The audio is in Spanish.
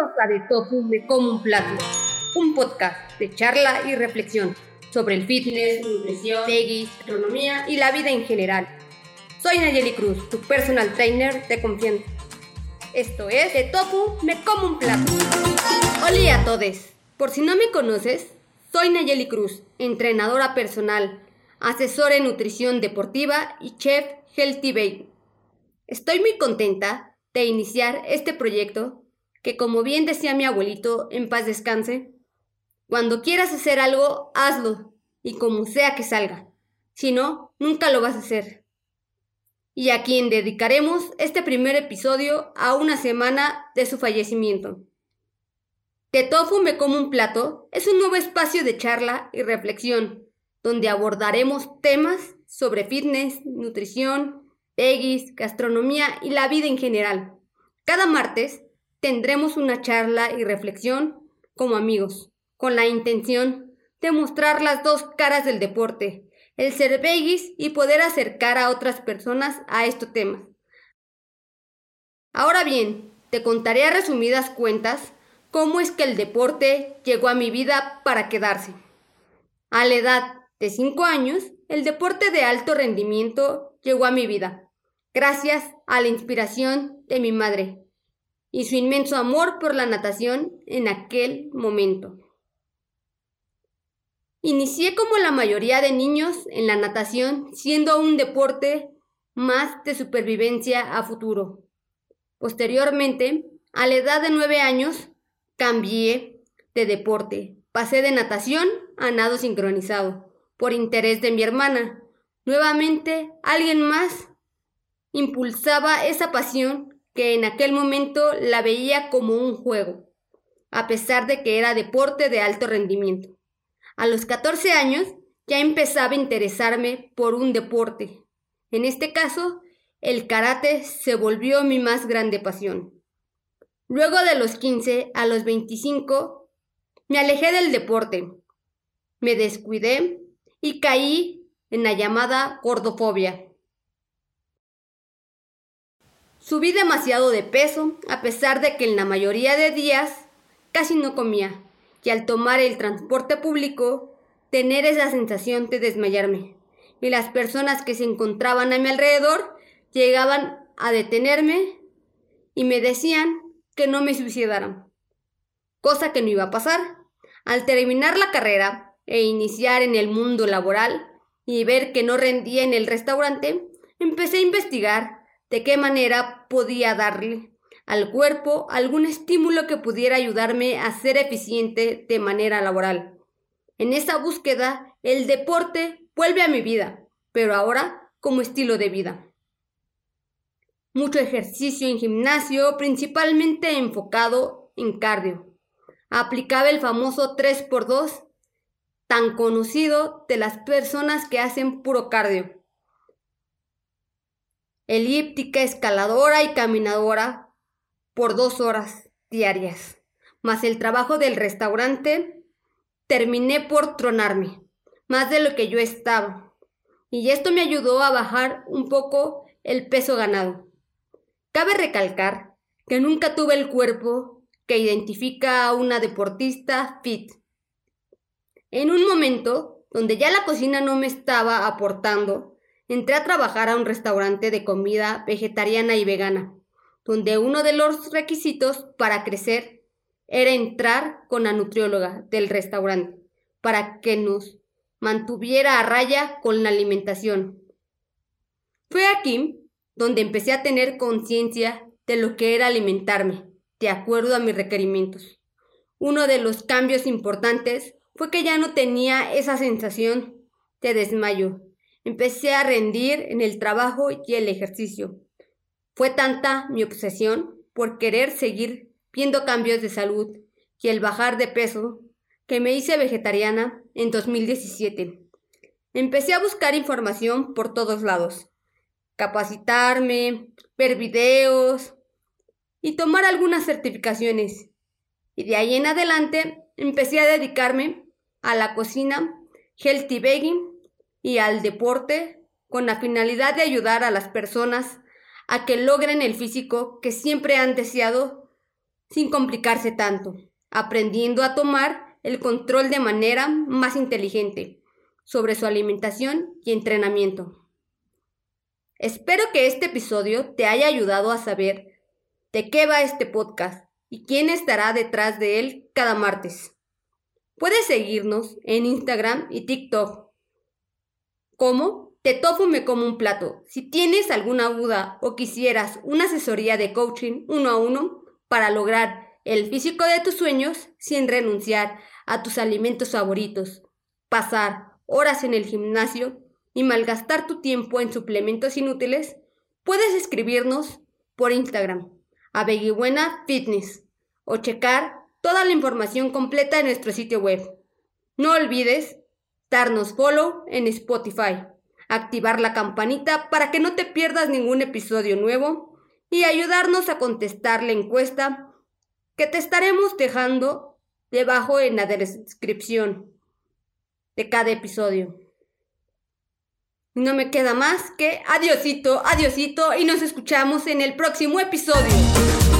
De Tofu Me Como un Plato, un podcast de charla y reflexión sobre el fitness, nutrición, veggie, gastronomía y la vida en general. Soy Nayeli Cruz, tu personal trainer de confianza. Esto es De Tofu Me Como un Plato. Hola a todos. Por si no me conoces, soy Nayeli Cruz, entrenadora personal, asesora en nutrición deportiva y chef Healthy Baby. Estoy muy contenta de iniciar este proyecto que, como bien decía mi abuelito, en paz descanse, cuando quieras hacer algo, hazlo y como sea que salga. Si no, nunca lo vas a hacer. Y a quien dedicaremos este primer episodio a una semana de su fallecimiento. De Tofu me como un plato es un nuevo espacio de charla y reflexión, donde abordaremos temas sobre fitness, nutrición, veggies, gastronomía y la vida en general. Cada martes tendremos una charla y reflexión como amigos, con la intención de mostrar las dos caras del deporte, el ser veggies y poder acercar a otras personas a estos temas. Ahora bien, te contaré a resumidas cuentas cómo es que el deporte llegó a mi vida para quedarse. A la edad de 5 años, el deporte de alto rendimiento llegó a mi vida, gracias a la inspiración de mi madre y su inmenso amor por la natación en aquel momento. Inicié como la mayoría de niños en la natación, siendo un deporte más de supervivencia a futuro. Posteriormente, a la edad de nueve años, cambié de deporte. Pasé de natación a nado sincronizado, por interés de mi hermana. Nuevamente, alguien más impulsaba esa pasión que en aquel momento la veía como un juego, a pesar de que era deporte de alto rendimiento. A los 14 años ya empezaba a interesarme por un deporte. En este caso, el karate se volvió mi más grande pasión. Luego de los 15 a los 25, me alejé del deporte. Me descuidé y caí en la llamada gordofobia. Subí demasiado de peso, a pesar de que en la mayoría de días casi no comía, y al tomar el transporte público, tener esa sensación de desmayarme. Y las personas que se encontraban a mi alrededor llegaban a detenerme y me decían que no me suicidaran. Cosa que no iba a pasar. Al terminar la carrera e iniciar en el mundo laboral y ver que no rendía en el restaurante, empecé a investigar de qué manera podía darle al cuerpo algún estímulo que pudiera ayudarme a ser eficiente de manera laboral. En esa búsqueda, el deporte vuelve a mi vida, pero ahora como estilo de vida mucho ejercicio en gimnasio, principalmente enfocado en cardio. Aplicaba el famoso 3x2, tan conocido de las personas que hacen puro cardio. Elíptica, escaladora y caminadora por dos horas diarias. Más el trabajo del restaurante, terminé por tronarme, más de lo que yo estaba. Y esto me ayudó a bajar un poco el peso ganado. Cabe recalcar que nunca tuve el cuerpo que identifica a una deportista fit. En un momento donde ya la cocina no me estaba aportando, entré a trabajar a un restaurante de comida vegetariana y vegana, donde uno de los requisitos para crecer era entrar con la nutrióloga del restaurante, para que nos mantuviera a raya con la alimentación. Fue aquí donde empecé a tener conciencia de lo que era alimentarme, de acuerdo a mis requerimientos. Uno de los cambios importantes fue que ya no tenía esa sensación de desmayo. Empecé a rendir en el trabajo y el ejercicio. Fue tanta mi obsesión por querer seguir viendo cambios de salud y el bajar de peso que me hice vegetariana en 2017. Empecé a buscar información por todos lados capacitarme, ver videos y tomar algunas certificaciones. Y de ahí en adelante empecé a dedicarme a la cocina, healthy baking y al deporte con la finalidad de ayudar a las personas a que logren el físico que siempre han deseado sin complicarse tanto, aprendiendo a tomar el control de manera más inteligente sobre su alimentación y entrenamiento. Espero que este episodio te haya ayudado a saber de qué va este podcast y quién estará detrás de él cada martes. Puedes seguirnos en Instagram y TikTok. ¿Cómo? Te tofu me como un plato. Si tienes alguna duda o quisieras una asesoría de coaching uno a uno para lograr el físico de tus sueños sin renunciar a tus alimentos favoritos, pasar horas en el gimnasio y malgastar tu tiempo en suplementos inútiles, puedes escribirnos por Instagram a Beguibuena o checar toda la información completa en nuestro sitio web. No olvides darnos follow en Spotify, activar la campanita para que no te pierdas ningún episodio nuevo y ayudarnos a contestar la encuesta que te estaremos dejando debajo en la descripción de cada episodio. No me queda más que adiosito, adiosito y nos escuchamos en el próximo episodio.